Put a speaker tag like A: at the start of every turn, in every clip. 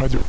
A: уходил.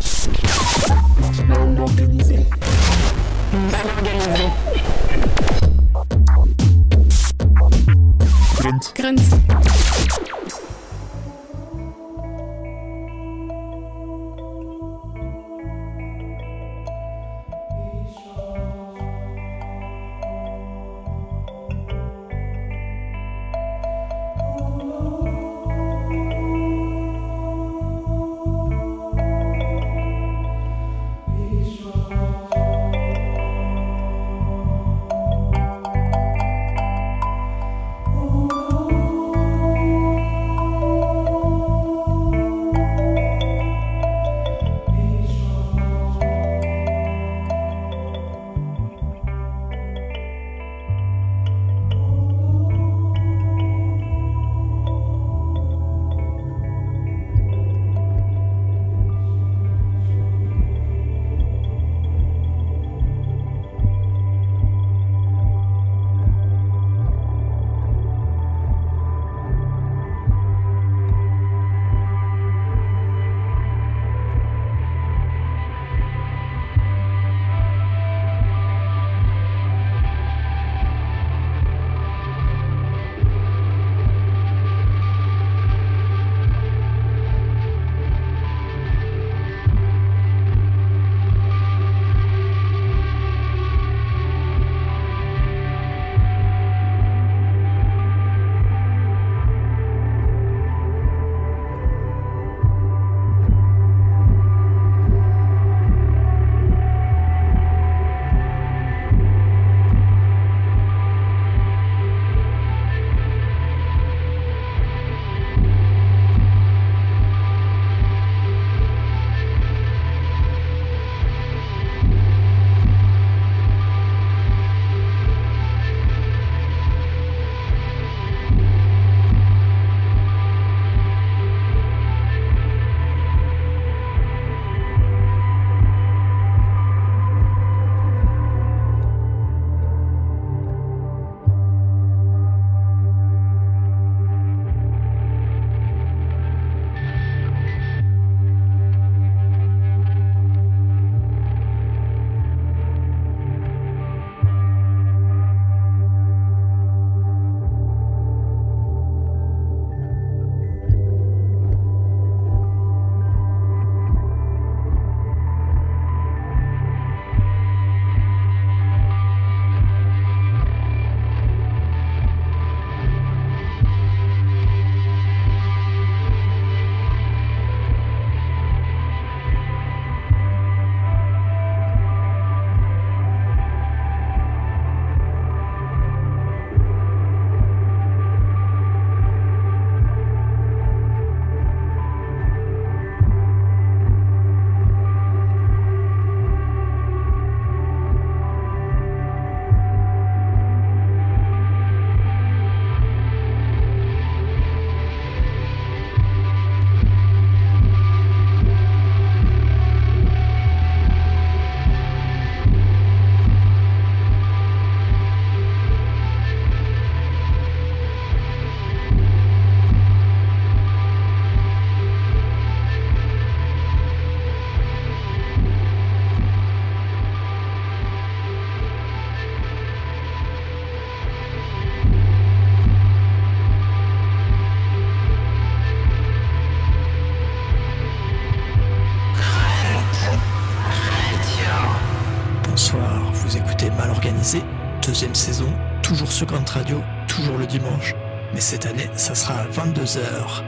A: Cette année, ça sera à 22h.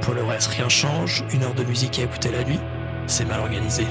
A: Pour le reste, rien change, une heure de musique à écouter la nuit, c'est mal organisé.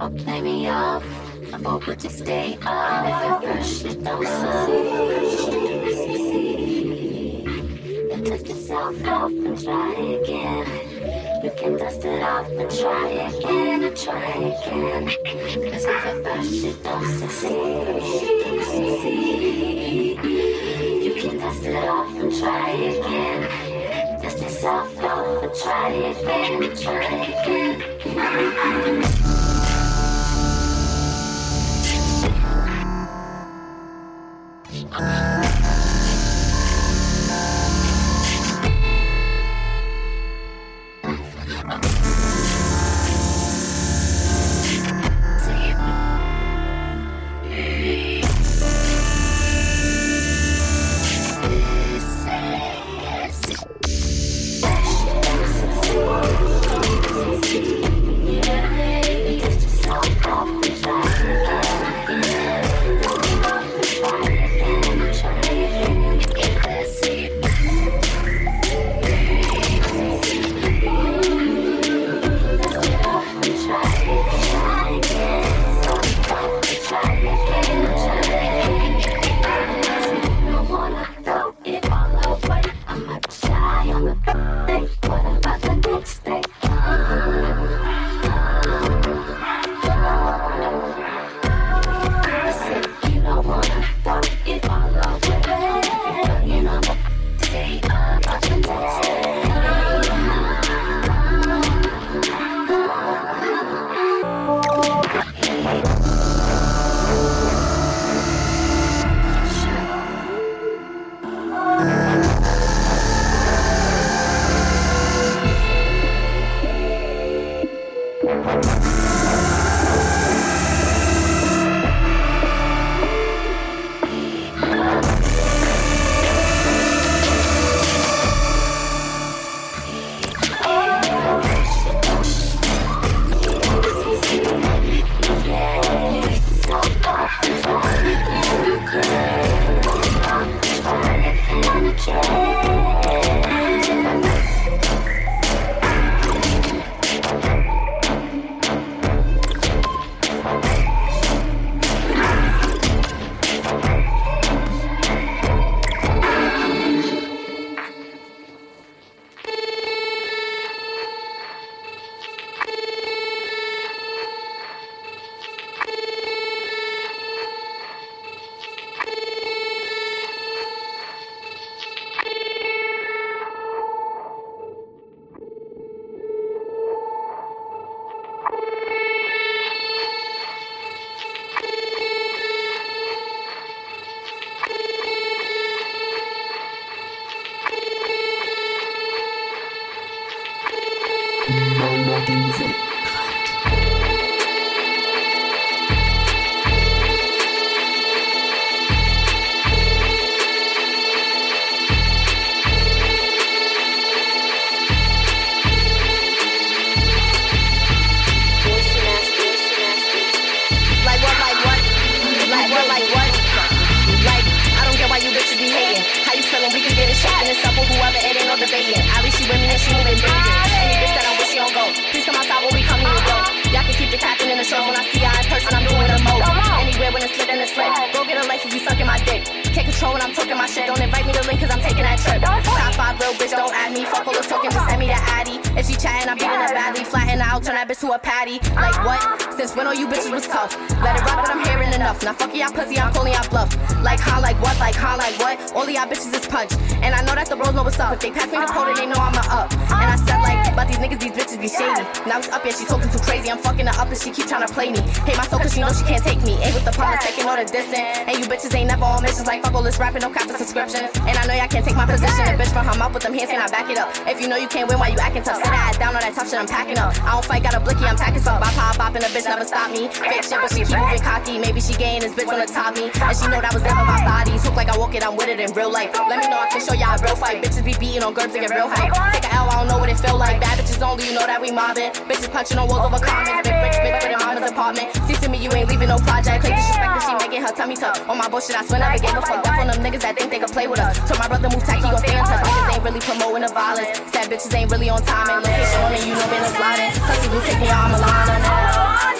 B: Or play me off. I'm open to stay up. If I brush it, don't succeed. Then dust yourself off and try again. You can dust it off and try again and try again. Cause if I brush it, don't succeed. Don't. You can dust it off and try again. Dust yourself off and try again and try again.
C: Control when I'm talking my shit. Don't invite me to link cause I'm taking that trip. Top five real bitch, don't add me. Fuck all the talking, just send me that addy. If she chatting, I'm beating her badly. Flatten I'll turn that bitch to a patty. Like what? Since when all you bitches was tough? Let it rock, but I'm hearing enough. Now fuck y'all pussy, I'm calling y'all bluff. Like how, like what, like how, like what? All of y'all bitches is punch. And I know that the bros know what's up. If they pass me the quota, they know I'm a up. And I said like, but these niggas, these bitches be shady. Now it's up, yeah, she talking too crazy. I'm fucking her up and she keep trying to play me. Hate my soul cause she know she can't take me. Ain't with the politicking all the distance. And you bitches ain't never on missions like fuck all this rapping, no the subscriptions. And I know y'all can't take my position. A bitch from her mouth with them hands, can I back it up? If you know you can't win, why you acting tough? Sit that down on that tough shit, I'm packing up. I don't fight, got a blicky, I'm tacking up. Bop, pop, and the bitch never stop me. Fake shit, but she keep moving cocky. Maybe she gain this bitch wanna top me. And she know that was never my body. Hook like I walk it, I'm with it in real life. Let me know I can show y'all a real fight. Bitches be beating on girls to get real hype. Take a L, I don't know what it feel like. Bad bitches only, you know that we mobbing. Bitches punching on walls over comments. Big rich bitch with a mama's apartment. See to me, you ain't leaving no project. Play disrespect that she making her tummy tuck. On my bullshit, I swear never gave a fuck. Death on them niggas that think they can play with us. Told my brother move tacky, gon' stay in touch. Niggas ain't really promoting the violence. Sad bitches ain't really on time and location on you know been a sliding. Tussy blue take me out, I'm a line.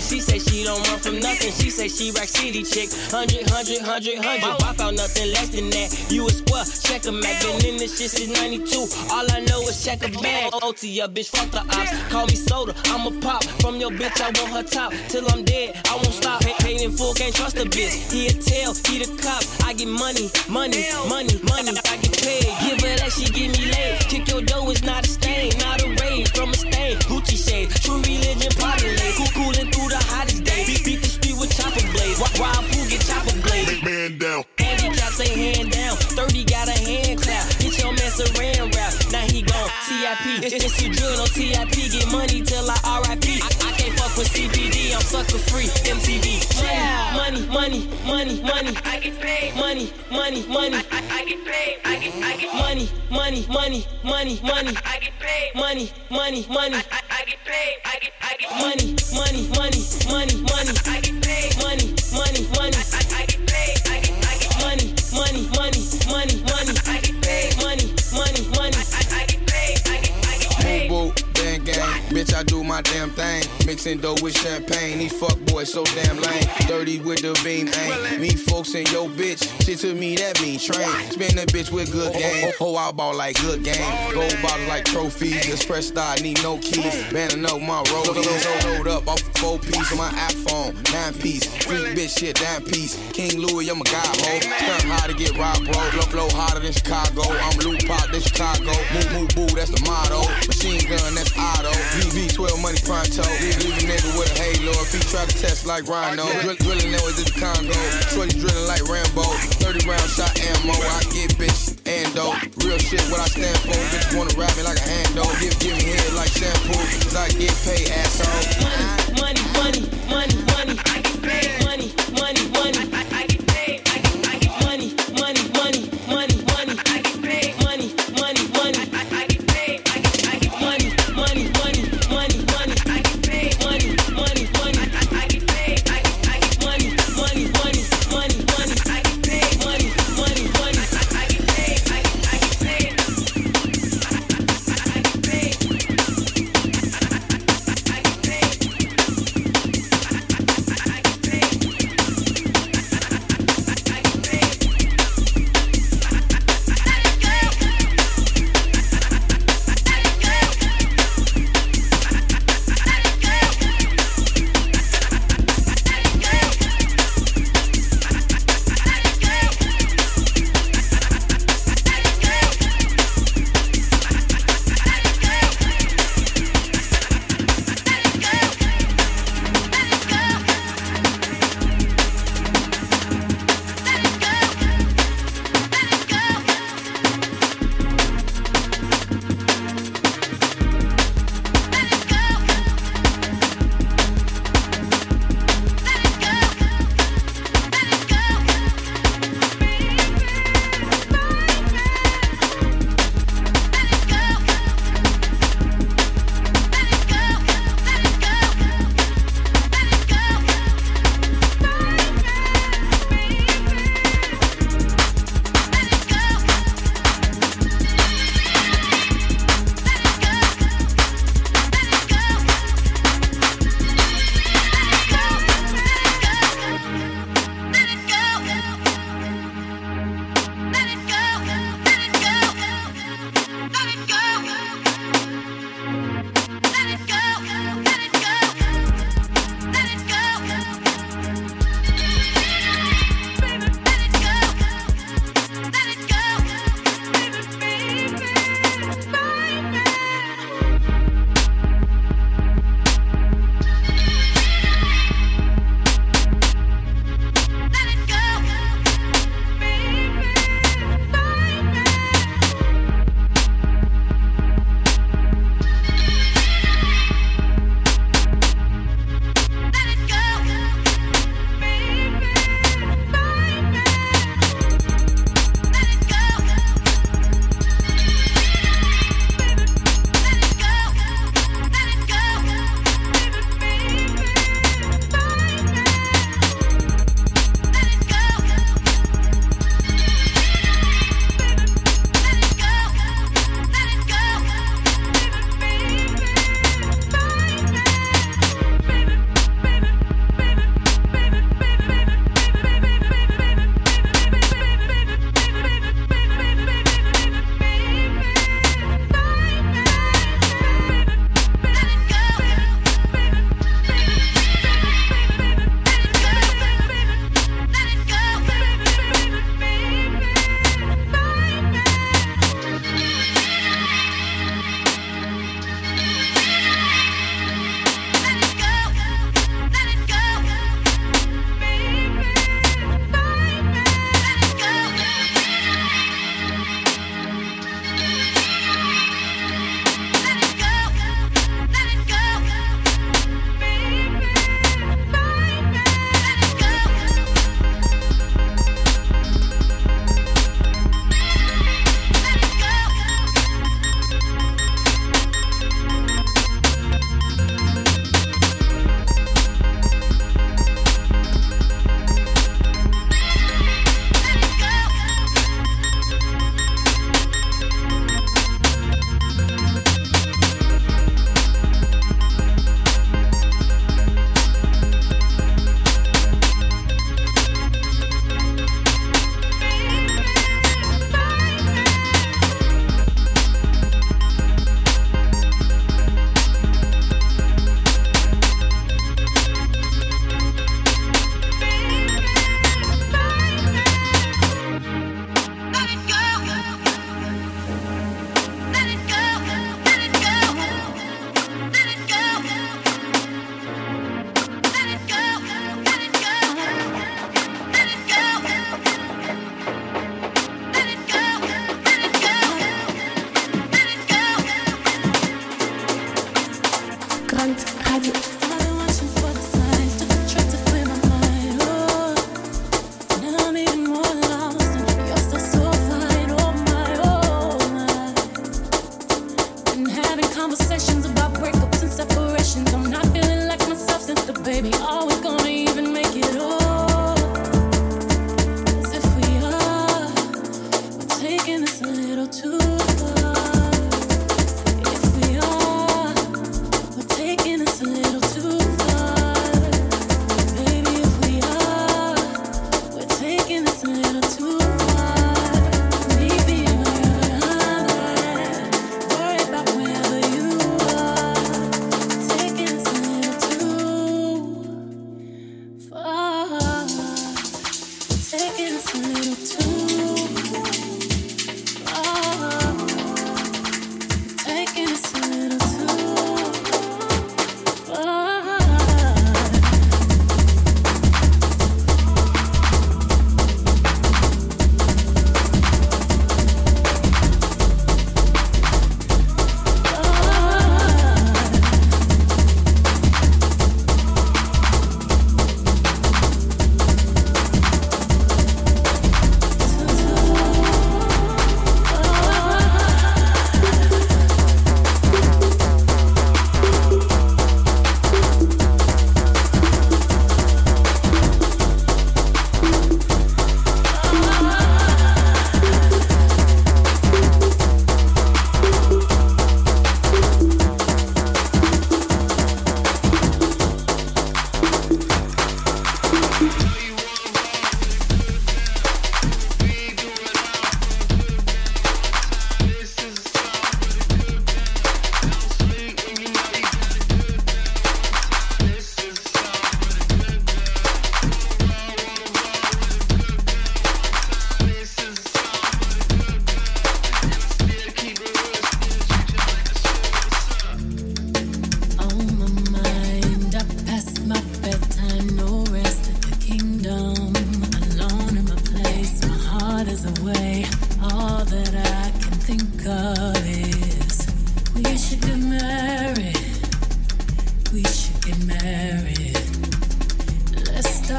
D: She say she don't run from nothing. She say she rack city chick. Hundred, hundred, hundred, hundred. Pop out nothing less than that. You a square, check a Mac. Been in this shit since 92. All I know is check a bag. OT your bitch, fuck the ops. Call me soda, I'm a pop. From your bitch, I want her top. Till I'm dead, I won't stop. Paid in full, can't trust a bitch. He a tail, he the cop. I get money, money, money, money. I get paid. Give her that, she give me laid. Kick your dough is not a stain, not a raid. From a stain, Gucci shade. True religion, parlay. Cool, coolin' through the hottest days. Beat, beat the street with chopper blades. Wild, wild pool get chopper blades.
E: Man down.
D: Handicaps ain't hand down. TIP. It's, it's a drill on TIP. Get money till I RIP. I, I can't fuck with CBD. I'm sucker free. MTV. Money, money, money, money, money. I get paid. Money, money, money. I, get paid. I get, I get money, money, money, money, money. I, get paid. Money, money, money. I, get paid. I get, I get money, money, money, money, money. I, get paid. Money, money, money. I, I, I get paid. I get, I get money, money, money, money, money.
F: Gang. Bitch, I do my damn thing. Mixing dough with champagne. These fuck boys so damn lame. Dirty with the beam aim. Me folks and yo bitch. Shit to me that mean train. Spin a bitch with good game. Hoe out ball like good game. Gold bottles like trophies. Express star need no keys. Banning up my roadies. Load up off four piece on my iPhone. Nine piece. Freak bitch shit nine piece. King Louis, I'm a guy ho. Stunt hard to get robbed, bro. Flow, flow harder than Chicago. I'm loop pop than Chicago. Move, move, boo, that's the motto. Machine gun, that's auto. VV12 money pronto. Leave, a nigga with a halo. If he try to test like Rhino. Drill, drilling that was in the Congo. Shorty drilling like Rambo. 30 round shot ammo. I get bitch and dope. Real shit, what I stand for. Bitch wanna rap me like a hand dog. Give, give me head like shampoo. Cause I get paid,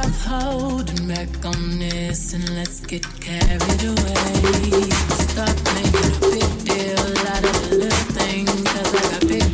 D: Stop holding back on this and let's get carried away. Stop making a big deal out of little things, cause I got
G: big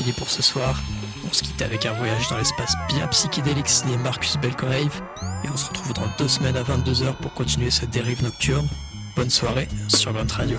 G: fini pour ce soir. On se quitte avec un voyage dans l'espace bien psychédélique signé Marcus Belcorave. Et on se retrouve dans deux semaines à 22h pour continuer cette dérive nocturne. Bonne soirée sur Grunt
H: Radio.